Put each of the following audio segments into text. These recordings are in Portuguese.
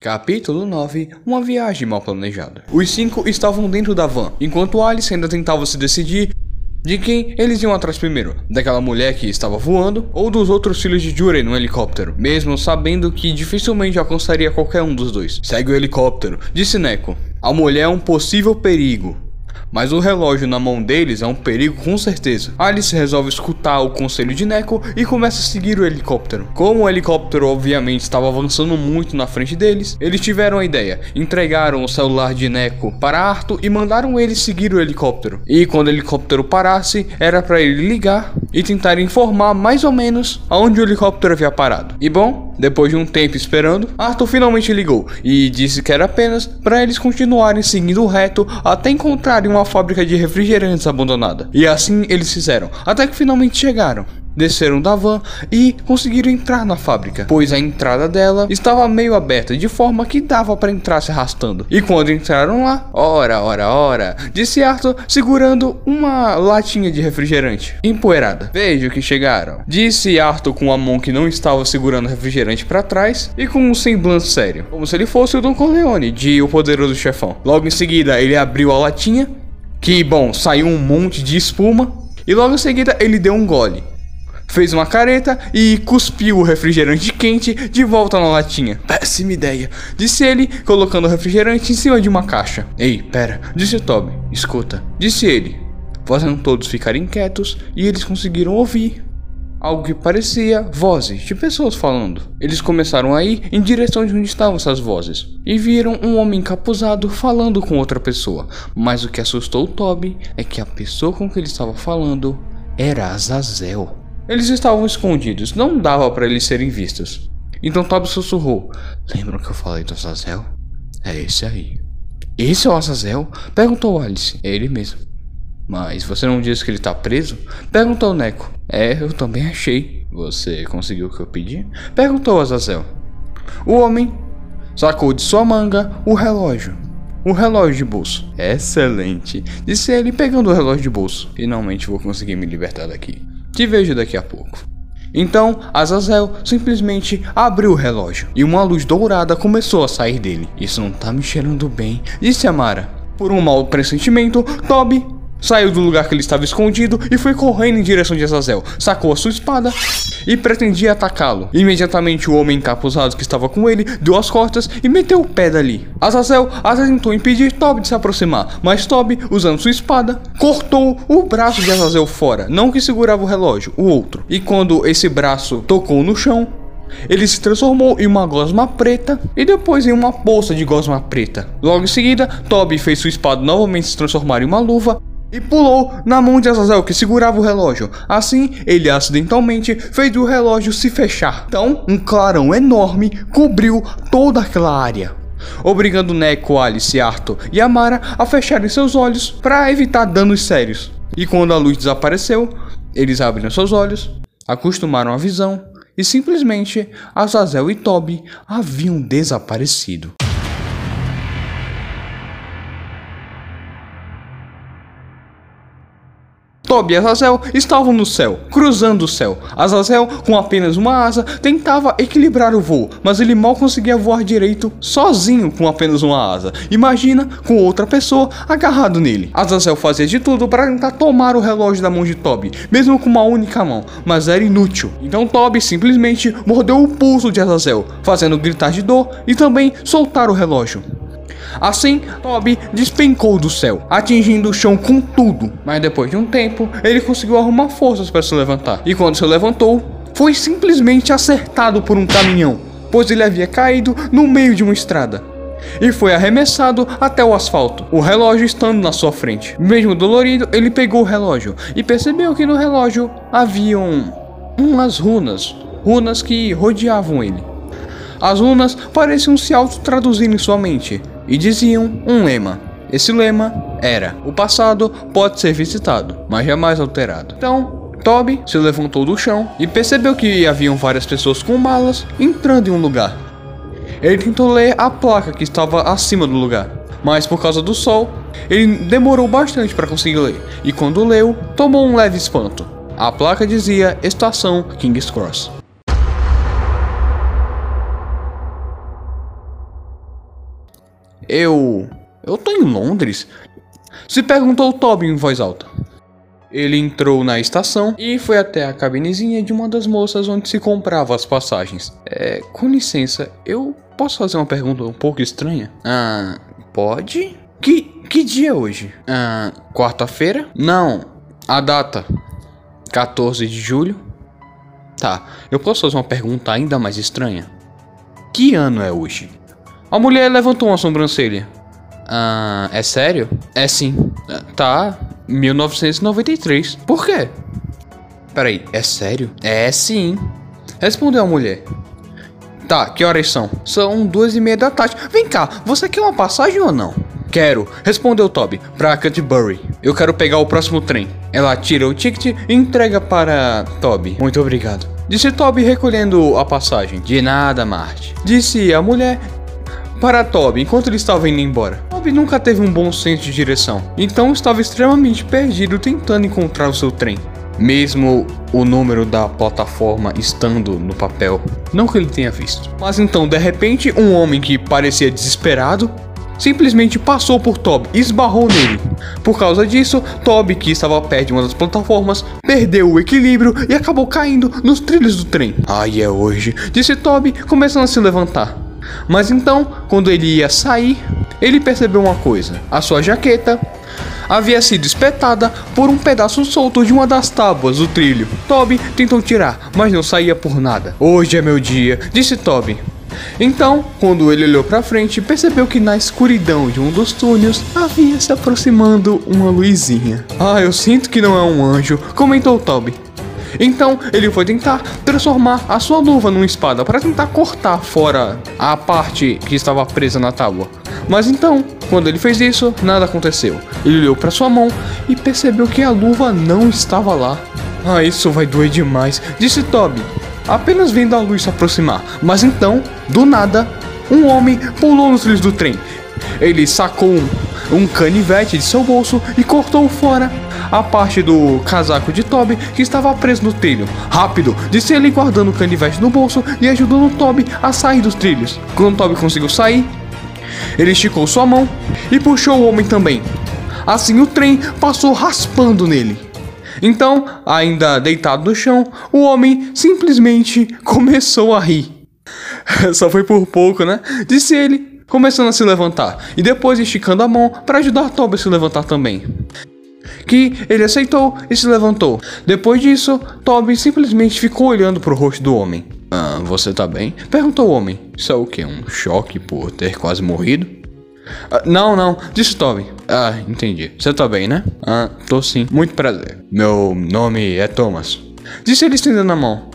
Capítulo 9 Uma viagem mal planejada. Os cinco estavam dentro da van, enquanto Alice ainda tentava se decidir de quem eles iam atrás primeiro, daquela mulher que estava voando ou dos outros filhos de Jurei no helicóptero, mesmo sabendo que dificilmente alcançaria qualquer um dos dois. Segue o helicóptero, disse Neko. A mulher é um possível perigo, mas o relógio na mão deles é um perigo com certeza. Alice resolve escutar o conselho de Neko e começa a seguir o helicóptero. Como o helicóptero obviamente estava avançando muito na frente deles, eles tiveram a ideia, entregaram o celular de Neko para Arthur e mandaram ele seguir o helicóptero. E quando o helicóptero parasse, era para ele ligar e tentar informar mais ou menos aonde o helicóptero havia parado. E bom, depois de um tempo esperando, Arthur finalmente ligou e disse que era apenas para eles continuarem seguindo reto até encontrarem uma fábrica de refrigerantes abandonada. E assim eles fizeram, até que finalmente chegaram desceram da van e conseguiram entrar na fábrica, pois a entrada dela estava meio aberta, de forma que dava para entrar se arrastando. E quando entraram lá, ora, ora, ora, disse Arthur segurando uma latinha de refrigerante empoeirada. Vejo que chegaram, disse Arthur com a mão que não estava segurando refrigerante para trás e com um semblante sério, como se ele fosse o Don Corleone de O Poderoso Chefão. Logo em seguida, ele abriu a latinha, que bom, saiu um monte de espuma. E logo em seguida ele deu um gole fez uma careta e cuspiu o refrigerante quente de volta na latinha. Péssima ideia, disse ele, colocando o refrigerante em cima de uma caixa. Ei, pera, disse Toby. Escuta, disse ele, fazendo todos ficarem quietos e eles conseguiram ouvir. Algo que parecia vozes de pessoas falando. Eles começaram a ir em direção de onde estavam essas vozes e viram um homem encapuzado falando com outra pessoa. Mas o que assustou Toby é que a pessoa com que ele estava falando era Azazel. Eles estavam escondidos, não dava para eles serem vistos. Então Toby sussurrou: Lembram que eu falei do Azazel? É esse aí. Esse é o Azazel? Perguntou Alice. É ele mesmo. Mas você não disse que ele tá preso? Perguntou Neco. É, eu também achei. Você conseguiu o que eu pedi? Perguntou Azazel. O homem sacou de sua manga o relógio. O relógio de bolso. Excelente, disse ele pegando o relógio de bolso. Finalmente vou conseguir me libertar daqui. Te vejo daqui a pouco. Então, Azazel simplesmente abriu o relógio e uma luz dourada começou a sair dele. Isso não tá me cheirando bem, disse Amara. Por um mau pressentimento, Toby Saiu do lugar que ele estava escondido e foi correndo em direção de Azazel. Sacou a sua espada e pretendia atacá-lo. Imediatamente o homem encapuzado que estava com ele deu as costas e meteu o pé dali. Azazel até tentou impedir Toby de se aproximar, mas Toby, usando sua espada, cortou o braço de Azazel fora, não que segurava o relógio, o outro. E quando esse braço tocou no chão, ele se transformou em uma gosma preta e depois em uma bolsa de gosma preta. Logo em seguida, Toby fez sua espada novamente se transformar em uma luva e pulou na mão de Azazel que segurava o relógio. Assim, ele acidentalmente fez o relógio se fechar. Então, um clarão enorme cobriu toda aquela área. Obrigando Neko, Alice, Arthur e Amara a fecharem seus olhos para evitar danos sérios. E quando a luz desapareceu, eles abriram seus olhos, acostumaram a visão e simplesmente Azazel e Toby haviam desaparecido. Toby e Azazel estavam no céu, cruzando o céu. Azazel, com apenas uma asa, tentava equilibrar o voo, mas ele mal conseguia voar direito sozinho com apenas uma asa. Imagina com outra pessoa agarrado nele. Azazel fazia de tudo para tentar tomar o relógio da mão de Toby, mesmo com uma única mão, mas era inútil. Então Toby simplesmente mordeu o pulso de Azazel, fazendo gritar de dor e também soltar o relógio. Assim, Toby despencou do céu, atingindo o chão com tudo. Mas depois de um tempo, ele conseguiu arrumar forças para se levantar. E quando se levantou, foi simplesmente acertado por um caminhão, pois ele havia caído no meio de uma estrada e foi arremessado até o asfalto, o relógio estando na sua frente. Mesmo dolorido, ele pegou o relógio e percebeu que no relógio haviam umas runas, runas que rodeavam ele. As runas pareciam se auto-traduzir em sua mente e diziam um lema. Esse lema era: O passado pode ser visitado, mas jamais alterado. Então, Toby se levantou do chão e percebeu que haviam várias pessoas com malas entrando em um lugar. Ele tentou ler a placa que estava acima do lugar, mas por causa do sol, ele demorou bastante para conseguir ler, e quando leu, tomou um leve espanto. A placa dizia Estação King's Cross. Eu. Eu tô em Londres? Se perguntou Toby em voz alta. Ele entrou na estação e foi até a cabinezinha de uma das moças onde se comprava as passagens. É, com licença, eu posso fazer uma pergunta um pouco estranha? Ah, pode? Que, que dia é hoje? Ah, quarta-feira? Não, a data. 14 de julho? Tá, eu posso fazer uma pergunta ainda mais estranha? Que ano é hoje? A mulher levantou uma sobrancelha. Ah, é sério? É sim. Tá, 1993. Por quê? Peraí, é sério? É sim. Respondeu a mulher. Tá, que horas são? São duas e meia da tarde. Vem cá, você quer uma passagem ou não? Quero, respondeu Toby, pra Canterbury. Eu quero pegar o próximo trem. Ela tira o ticket e entrega para Toby. Muito obrigado. Disse Toby recolhendo a passagem. De nada, Marte. Disse a mulher para Toby enquanto ele estava indo embora. Toby nunca teve um bom senso de direção, então estava extremamente perdido tentando encontrar o seu trem. Mesmo o número da plataforma estando no papel, não que ele tenha visto. Mas então, de repente, um homem que parecia desesperado simplesmente passou por Toby e esbarrou nele. Por causa disso, Toby, que estava perto de uma das plataformas, perdeu o equilíbrio e acabou caindo nos trilhos do trem. Ai, é hoje, disse Toby, começando a se levantar. Mas então, quando ele ia sair, ele percebeu uma coisa: a sua jaqueta havia sido espetada por um pedaço solto de uma das tábuas do trilho. Toby tentou tirar, mas não saía por nada. Hoje é meu dia, disse Toby. Então, quando ele olhou para frente, percebeu que na escuridão de um dos túneis havia se aproximando uma luzinha. Ah, eu sinto que não é um anjo, comentou Toby. Então ele foi tentar transformar a sua luva numa espada para tentar cortar fora a parte que estava presa na tábua. Mas então, quando ele fez isso, nada aconteceu. Ele olhou para sua mão e percebeu que a luva não estava lá. Ah, isso vai doer demais, disse Toby, apenas vendo a luz se aproximar. Mas então, do nada, um homem pulou nos trilhos do trem. Ele sacou um, um canivete de seu bolso e cortou fora a parte do casaco de Toby que estava preso no trilho. Rápido, disse ele guardando o canivete no bolso e ajudando Toby a sair dos trilhos. Quando Toby conseguiu sair, ele esticou sua mão e puxou o homem também. Assim o trem passou raspando nele. Então, ainda deitado no chão, o homem simplesmente começou a rir. Só foi por pouco, né? Disse ele, começando a se levantar e depois esticando a mão para ajudar Toby a se levantar também que ele aceitou e se levantou. Depois disso, Toby simplesmente ficou olhando para o rosto do homem. Ah, você tá bem? Perguntou o homem. Isso é o que? Um choque por ter quase morrido? Ah, não, não, disse Toby. Ah, entendi. Você tá bem, né? Ah, tô sim. Muito prazer. Meu nome é Thomas. Disse ele estendendo a mão.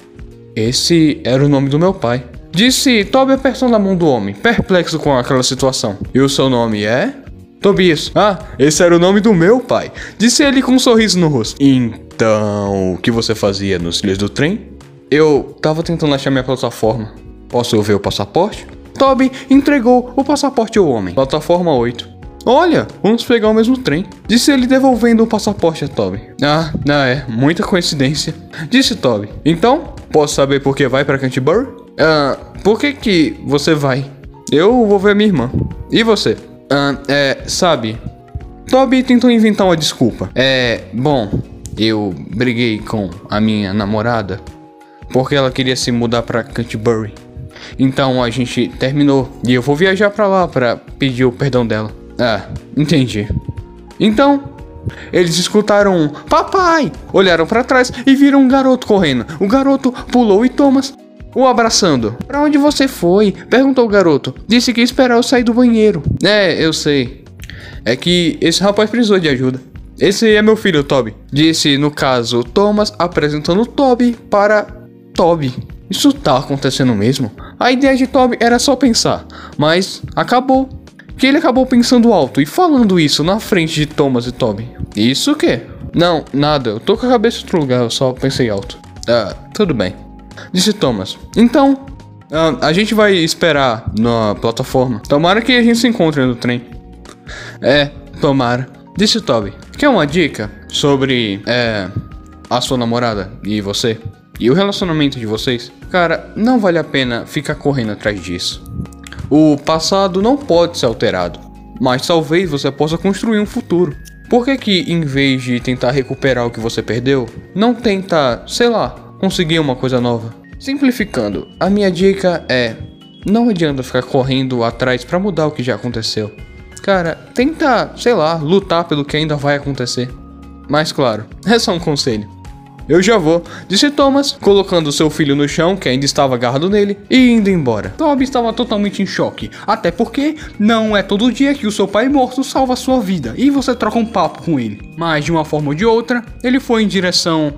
Esse era o nome do meu pai. Disse Toby apertando a mão do homem, perplexo com aquela situação. E o seu nome é? Tobias. Ah, esse era o nome do meu pai. Disse ele com um sorriso no rosto. Então, o que você fazia nos trilhos do trem? Eu tava tentando achar minha plataforma. Posso ver o passaporte? Toby entregou o passaporte ao homem. Plataforma 8. Olha, vamos pegar o mesmo trem. Disse ele devolvendo o passaporte a Toby. Ah, não é, muita coincidência. Disse Toby. Então, posso saber por que vai para Canterbury? Ah, por que que você vai? Eu vou ver minha irmã. E você? Ah, é, sabe, Toby tentou inventar uma desculpa. É, bom, eu briguei com a minha namorada porque ela queria se mudar para Canterbury. Então a gente terminou e eu vou viajar para lá para pedir o perdão dela. Ah, entendi. Então, eles escutaram um papai, olharam para trás e viram um garoto correndo. O garoto pulou e Thomas o abraçando. Para onde você foi? perguntou o garoto. Disse que ia esperar eu sair do banheiro. É, eu sei. É que esse rapaz precisou de ajuda. Esse é meu filho, Toby. Disse, no caso, Thomas apresentando Toby para Toby. Isso tá acontecendo mesmo? A ideia de Toby era só pensar, mas acabou. Que ele acabou pensando alto e falando isso na frente de Thomas e Toby. Isso o quê? Não, nada, eu tô com a cabeça em outro lugar, eu só pensei alto. Ah, tudo bem. Disse Thomas. Então, a, gente vai esperar na plataforma. Tomara que a gente se encontre no trem. É, tomara. Disse Toby. Quer uma dica sobre é, a sua namorada e você? E o relacionamento de vocês? Cara, não vale a pena ficar correndo atrás disso. O passado não pode ser alterado, mas talvez você possa construir um futuro. Por que que em vez de tentar recuperar o que você perdeu, não tenta, sei lá, conseguir uma coisa nova? Simplificando, a minha dica é: não adianta ficar correndo atrás para mudar o que já aconteceu. Cara, tenta, sei lá, lutar pelo que ainda vai acontecer. Mas claro, é só um conselho. Eu já vou, disse Thomas, colocando seu filho no chão, que ainda estava agarrado nele, e indo embora. Toby estava totalmente em choque, até porque não é todo dia que o seu pai morto salva sua vida e você troca um papo com ele. Mas de uma forma ou de outra, ele foi em direção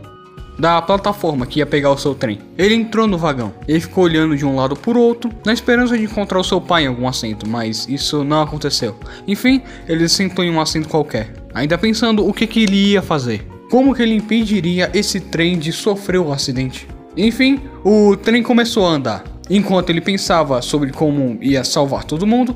da plataforma que ia pegar o seu trem. Ele entrou no vagão. Ele ficou olhando de um lado por outro, na esperança de encontrar o seu pai em algum assento, mas isso não aconteceu. Enfim, ele sentou em um assento qualquer, ainda pensando o que, que ele ia fazer. Como que ele impediria esse trem de sofrer o acidente? Enfim, o trem começou a andar. Enquanto ele pensava sobre como ia salvar todo mundo,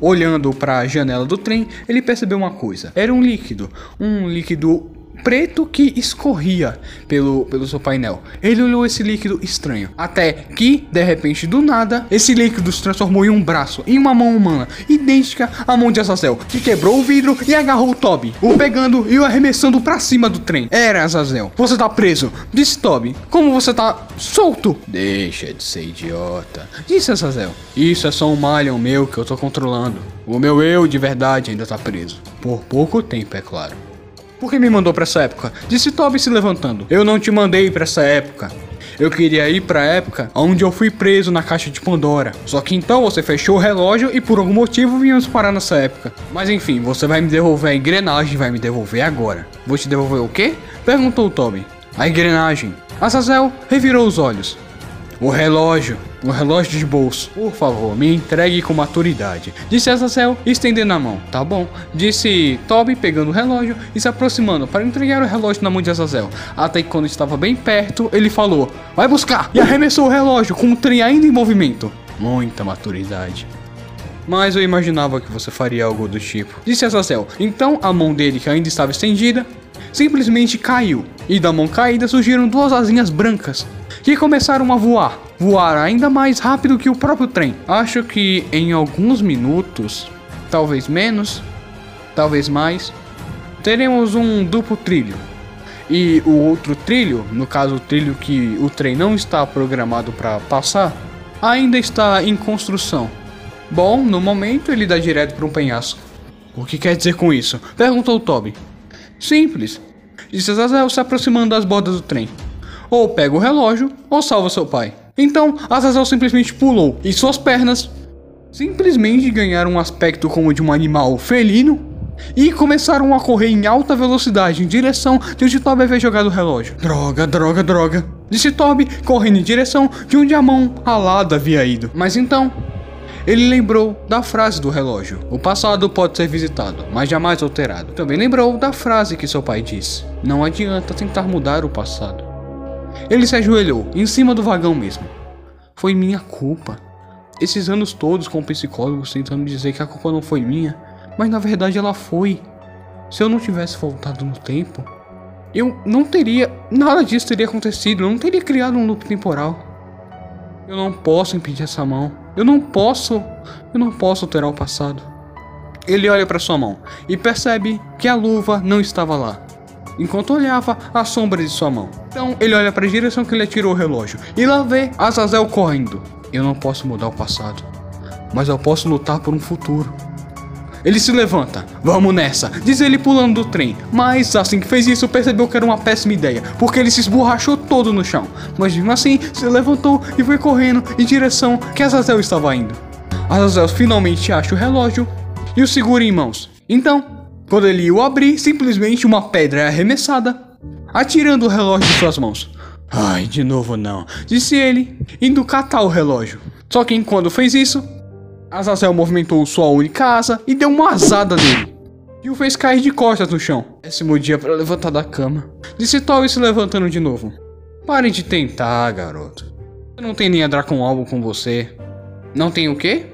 olhando para a janela do trem, ele percebeu uma coisa. Era um líquido, um líquido preto que escorria pelo, pelo seu painel. Ele olhou esse líquido estranho, até que, de repente, do nada, esse líquido se transformou em um braço, em uma mão humana, idêntica à mão de Azazel, que quebrou o vidro e agarrou o Toby, o pegando e o arremessando para cima do trem. Era Azazel. Você tá preso, disse Toby. Como você tá solto? Deixa de ser idiota, disse Azazel. Isso é só um malhão meu que eu tô controlando. O meu eu de verdade ainda tá preso. Por pouco tempo, é claro. Por que me mandou para essa época? Disse Toby se levantando. Eu não te mandei para essa época. Eu queria ir para a época onde eu fui preso na caixa de Pandora. Só que então você fechou o relógio e por algum motivo viemos parar nessa época. Mas enfim, você vai me devolver a engrenagem, vai me devolver agora. Vou te devolver o quê? Perguntou Toby. A engrenagem. Azazel revirou os olhos. O relógio, o relógio de bolso. Por favor, me entregue com maturidade. Disse Azazel, estendendo a mão. Tá bom. Disse Toby, pegando o relógio e se aproximando para entregar o relógio na mão de Azazel. Até que quando estava bem perto, ele falou: Vai buscar! E arremessou o relógio com o trem ainda em movimento. Muita maturidade. Mas eu imaginava que você faria algo do tipo. Disse Azazel. Então a mão dele, que ainda estava estendida, simplesmente caiu. E da mão caída surgiram duas asinhas brancas que começaram a voar. Voar ainda mais rápido que o próprio trem. Acho que em alguns minutos, talvez menos, talvez mais, teremos um duplo trilho. E o outro trilho, no caso o trilho que o trem não está programado para passar, ainda está em construção. Bom, no momento ele dá direto para um penhasco. O que quer dizer com isso? Perguntou Toby. Simples. Disse Azazel se aproximando das bordas do trem. Ou pega o relógio, ou salva seu pai. Então, Azazel simplesmente pulou, e suas pernas simplesmente ganharam um aspecto como de um animal felino e começaram a correr em alta velocidade em direção de onde Toby havia jogado o relógio. Droga, droga, droga. Disse Toby, correndo em direção de onde a mão alada havia ido. Mas então, ele lembrou da frase do relógio: O passado pode ser visitado, mas jamais alterado. Também lembrou da frase que seu pai disse: Não adianta tentar mudar o passado. Ele se ajoelhou, em cima do vagão mesmo. Foi minha culpa. Esses anos todos com psicólogos tentando dizer que a culpa não foi minha, mas na verdade ela foi. Se eu não tivesse voltado no tempo, eu não teria. Nada disso teria acontecido, eu não teria criado um loop temporal. Eu não posso impedir essa mão. Eu não posso. Eu não posso alterar o passado. Ele olha para sua mão e percebe que a luva não estava lá, enquanto olhava a sombra de sua mão. Então ele olha para a direção que ele atirou o relógio e lá vê Azazel correndo. Eu não posso mudar o passado, mas eu posso lutar por um futuro. Ele se levanta. Vamos nessa, diz ele pulando do trem. Mas assim que fez isso, percebeu que era uma péssima ideia, porque ele se esborrachou todo no chão. Mas mesmo assim, se levantou e foi correndo em direção que Azazel estava indo. Azazel finalmente acha o relógio e o segura em mãos. Então, quando ele o abrir, simplesmente uma pedra é arremessada, atirando o relógio de suas mãos. Ai, de novo não, disse ele, indo catar o relógio. Só que enquanto fez isso, Azazel movimentou sua única asa e deu uma asada nele. E o fez cair de costas no chão. Péssimo dia para levantar da cama. Disse Toby se levantando de novo. Pare de tentar, garoto. Você não tem nem a Dracon Albo com você. Não tem o quê?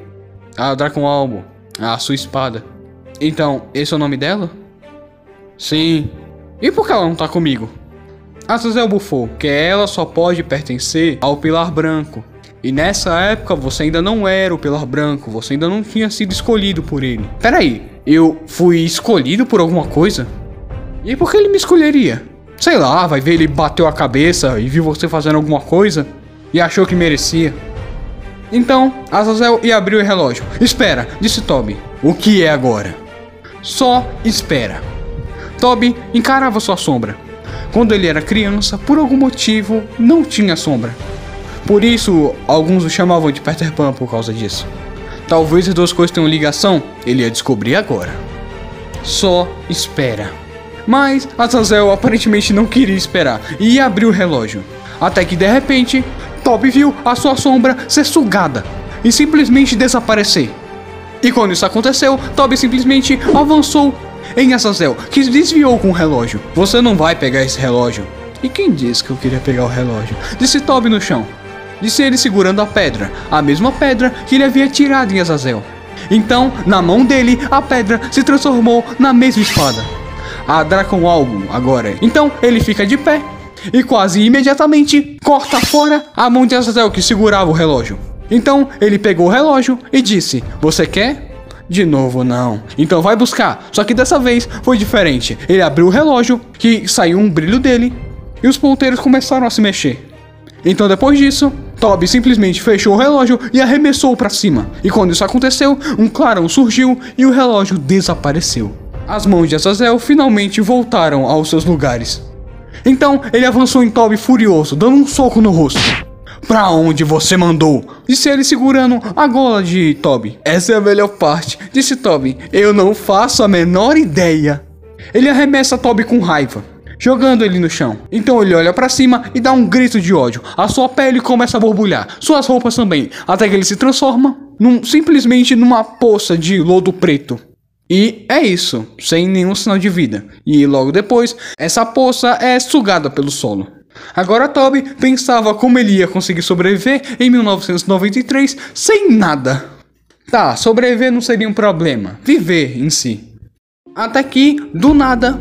A Dracon Albo. A sua espada. Então, esse é o nome dela? Sim. E por que ela não tá comigo? Azazel bufou que ela só pode pertencer ao Pilar Branco. E nessa época você ainda não era o Pilar Branco, você ainda não tinha sido escolhido por ele. Peraí, eu fui escolhido por alguma coisa? E por que ele me escolheria? Sei lá, vai ver ele bateu a cabeça e viu você fazendo alguma coisa e achou que merecia. Então, Azazel ia abrir o relógio. Espera, disse Toby. O que é agora? Só espera. Toby encarava sua sombra. Quando ele era criança, por algum motivo, não tinha sombra. Por isso, alguns o chamavam de Peter Pan por causa disso. Talvez as duas coisas tenham ligação, ele ia descobrir agora. Só espera. Mas Azazel aparentemente não queria esperar e abriu o relógio. Até que de repente, Toby viu a sua sombra ser sugada e simplesmente desaparecer. E quando isso aconteceu, Toby simplesmente avançou em Azazel, que desviou com o relógio. Você não vai pegar esse relógio. E quem disse que eu queria pegar o relógio? Disse Toby no chão. Disse ele segurando a pedra, a mesma pedra que ele havia tirado em Azazel. Então, na mão dele, a pedra se transformou na mesma espada. A Dracon Album agora. Então, ele fica de pé e quase imediatamente corta fora a mão de Azazel que segurava o relógio. Então, ele pegou o relógio e disse: Você quer? De novo, não. Então vai buscar. Só que dessa vez foi diferente. Ele abriu o relógio, que saiu um brilho dele, e os ponteiros começaram a se mexer. Então depois disso, Toby simplesmente fechou o relógio e arremessou para cima. E quando isso aconteceu, um clarão surgiu e o relógio desapareceu. As mãos de Azazel finalmente voltaram aos seus lugares. Então ele avançou em Toby furioso, dando um soco no rosto. Pra onde você mandou? Disse ele segurando a gola de Toby. Essa é a melhor parte, disse Toby. Eu não faço a menor ideia. Ele arremessa Toby com raiva, jogando ele no chão. Então ele olha para cima e dá um grito de ódio. A sua pele começa a borbulhar, suas roupas também, até que ele se transforma num, simplesmente numa poça de lodo preto. E é isso, sem nenhum sinal de vida. E logo depois, essa poça é sugada pelo solo. Agora Toby pensava como ele ia conseguir sobreviver em 1993 sem nada. Tá, sobreviver não seria um problema, viver em si. Até que, do nada,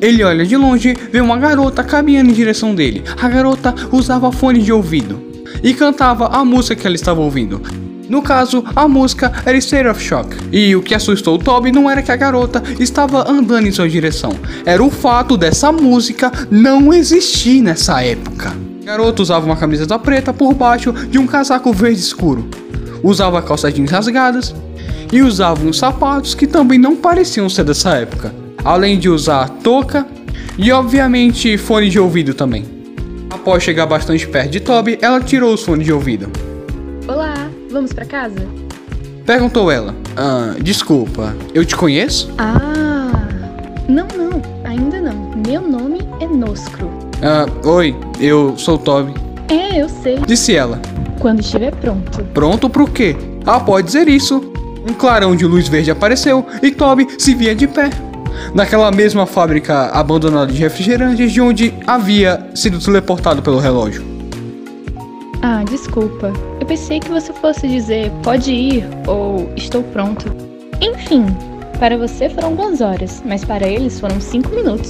ele olha de longe, vê uma garota caminhando em direção dele. A garota usava fone de ouvido e cantava a música que ela estava ouvindo. No caso, a música era State of Shock. E o que assustou Toby não era que a garota estava andando em sua direção, era o fato dessa música não existir nessa época. A garota usava uma camiseta preta por baixo de um casaco verde escuro, usava calças jeans rasgadas e usava uns sapatos que também não pareciam ser dessa época, além de usar touca e obviamente fone de ouvido também. Após chegar bastante perto de Toby, ela tirou os fones de ouvido. Vamos pra casa? Perguntou ela. Ah, desculpa, eu te conheço? Ah, não, não, ainda não. Meu nome é Noscro. Ah, oi, eu sou Toby. É, eu sei. Disse ela. Quando estiver pronto. Pronto pro quê? Ah, pode dizer isso. Um clarão de luz verde apareceu e Toby se via de pé. Naquela mesma fábrica abandonada de refrigerantes de onde havia sido teleportado pelo relógio. Ah, desculpa. Eu pensei que você fosse dizer pode ir ou estou pronto. Enfim, para você foram duas horas, mas para eles foram cinco minutos.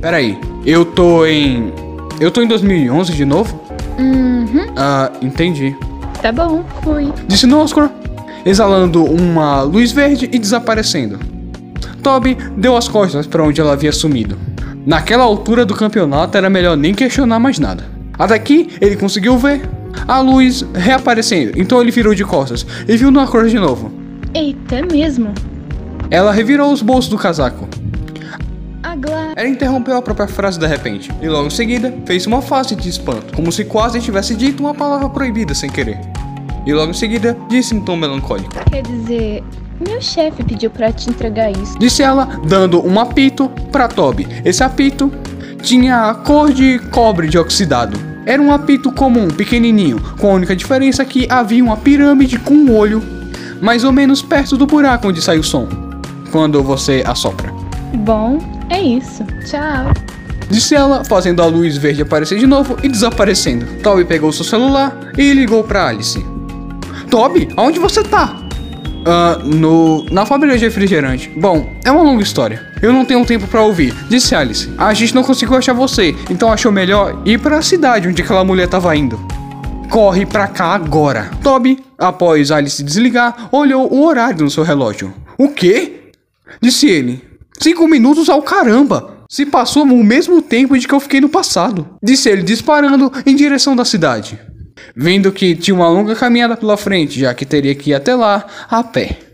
Peraí, eu tô em. Eu tô em 2011 de novo? Uhum, Ah, entendi. tá bom, fui. Disse Noscor, exalando uma luz verde e desaparecendo. Toby deu as costas para onde ela havia sumido. Naquela altura do campeonato era melhor nem questionar mais nada. Até que ele conseguiu ver a luz reaparecendo, então ele virou de costas e viu Noscor de novo. Eita, é mesmo? Ela revirou os bolsos do casaco. Ela interrompeu a própria frase de repente, e logo em seguida fez uma face de espanto, como se quase tivesse dito uma palavra proibida sem querer. E logo em seguida disse em tom melancólico: Quer dizer, meu chefe pediu pra te entregar isso. Disse ela, dando um apito para Toby. Esse apito tinha a cor de cobre de oxidado. Era um apito comum, pequenininho, com a única diferença que havia uma pirâmide com um olho, mais ou menos perto do buraco onde sai o som, quando você assopra. Bom, é isso. Tchau. Disse ela, fazendo a luz verde aparecer de novo e desaparecendo. Toby pegou seu celular e ligou para Alice. Toby, aonde você tá? Ah, no. na fábrica de refrigerante. Bom, é uma longa história. Eu não tenho tempo pra ouvir, disse Alice. A gente não conseguiu achar você, então achou melhor ir para a cidade onde aquela mulher tava indo. corre pra cá agora. Toby, após Alice desligar, olhou o horário no seu relógio. O quê? Disse ele. Cinco minutos ao caramba! Se passou o mesmo tempo de que eu fiquei no passado. Disse ele disparando em direção da cidade. Vendo que tinha uma longa caminhada pela frente, já que teria que ir até lá a pé.